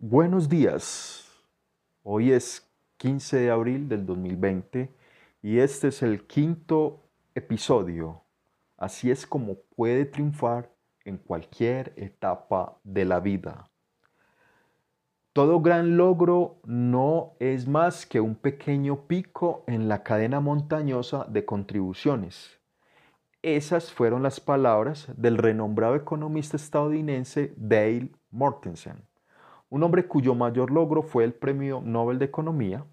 Buenos días. Hoy es 15 de abril del 2020 y este es el quinto episodio. Así es como puede triunfar en cualquier etapa de la vida. Todo gran logro no es más que un pequeño pico en la cadena montañosa de contribuciones. Esas fueron las palabras del renombrado economista estadounidense Dale Mortensen un hombre cuyo mayor logro fue el Premio Nobel de Economía.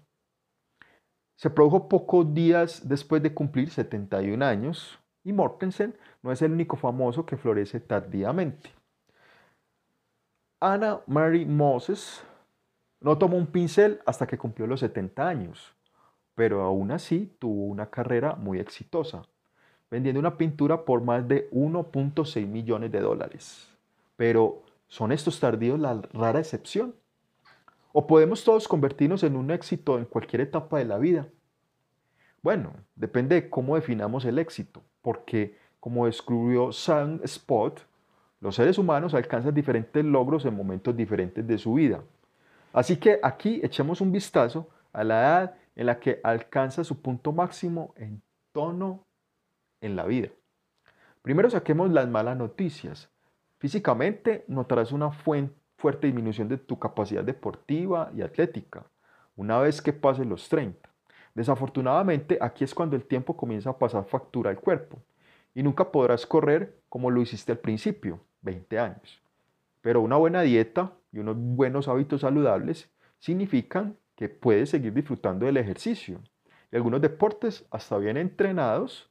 Se produjo pocos días después de cumplir 71 años y Mortensen no es el único famoso que florece tardíamente. Anna Mary Moses no tomó un pincel hasta que cumplió los 70 años, pero aún así tuvo una carrera muy exitosa, vendiendo una pintura por más de 1.6 millones de dólares. Pero ¿Son estos tardíos la rara excepción? ¿O podemos todos convertirnos en un éxito en cualquier etapa de la vida? Bueno, depende de cómo definamos el éxito, porque como descubrió Sam Spot, los seres humanos alcanzan diferentes logros en momentos diferentes de su vida. Así que aquí echemos un vistazo a la edad en la que alcanza su punto máximo en tono en la vida. Primero saquemos las malas noticias. Físicamente notarás una fuerte disminución de tu capacidad deportiva y atlética una vez que pases los 30. Desafortunadamente, aquí es cuando el tiempo comienza a pasar factura al cuerpo y nunca podrás correr como lo hiciste al principio, 20 años. Pero una buena dieta y unos buenos hábitos saludables significan que puedes seguir disfrutando del ejercicio. Y algunos deportes hasta bien entrenados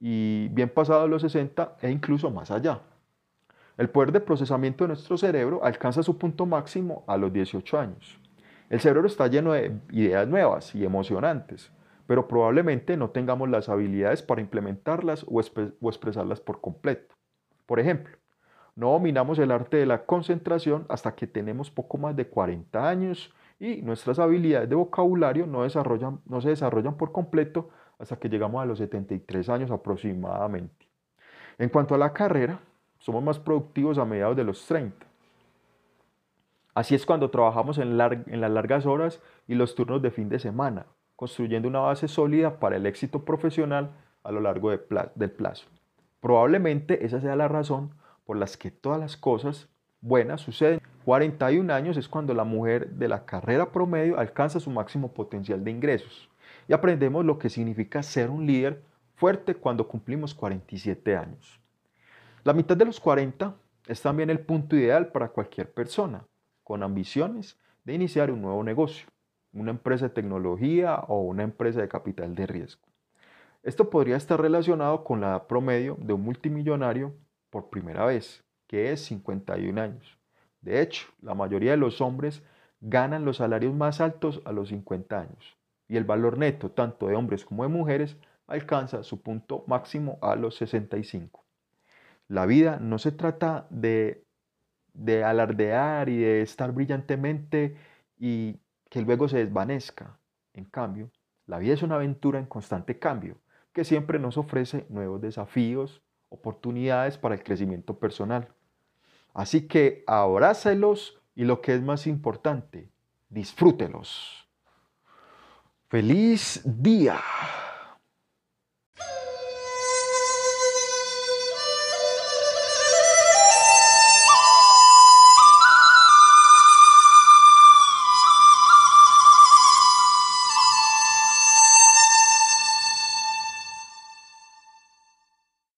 y bien pasados los 60 e incluso más allá. El poder de procesamiento de nuestro cerebro alcanza su punto máximo a los 18 años. El cerebro está lleno de ideas nuevas y emocionantes, pero probablemente no tengamos las habilidades para implementarlas o, expresarlas por completo. Por ejemplo, no dominamos el arte de la concentración hasta que tenemos poco más de 40 años y nuestras habilidades de vocabulario no, se desarrollan por completo hasta que llegamos a los 73 años aproximadamente. En cuanto a la carrera, somos más productivos a mediados de los 30. Así es cuando trabajamos en, las largas horas y los turnos de fin de semana, construyendo una base sólida para el éxito profesional a lo largo del plazo. Probablemente esa sea la razón por la que todas las cosas buenas suceden. 41 años es cuando la mujer de la carrera promedio alcanza su máximo potencial de ingresos y aprendemos lo que significa ser un líder fuerte cuando cumplimos 47 años. La mitad de los 40 es también el punto ideal para cualquier persona con ambiciones de iniciar un nuevo negocio, una empresa de tecnología o una empresa de capital de riesgo. Esto podría estar relacionado con la edad promedio de un multimillonario por primera vez, que es 51 años. De hecho, la mayoría de los hombres ganan los salarios más altos a los 50 años y el valor neto tanto de hombres como de mujeres alcanza su punto máximo a los 65. La vida no se trata de, de alardear y de estar brillantemente y que luego se desvanezca. En cambio, la vida es una aventura en constante cambio que siempre nos ofrece nuevos desafíos, oportunidades para el crecimiento personal. Así que abrácelos y lo que es más importante, disfrútelos. Feliz día.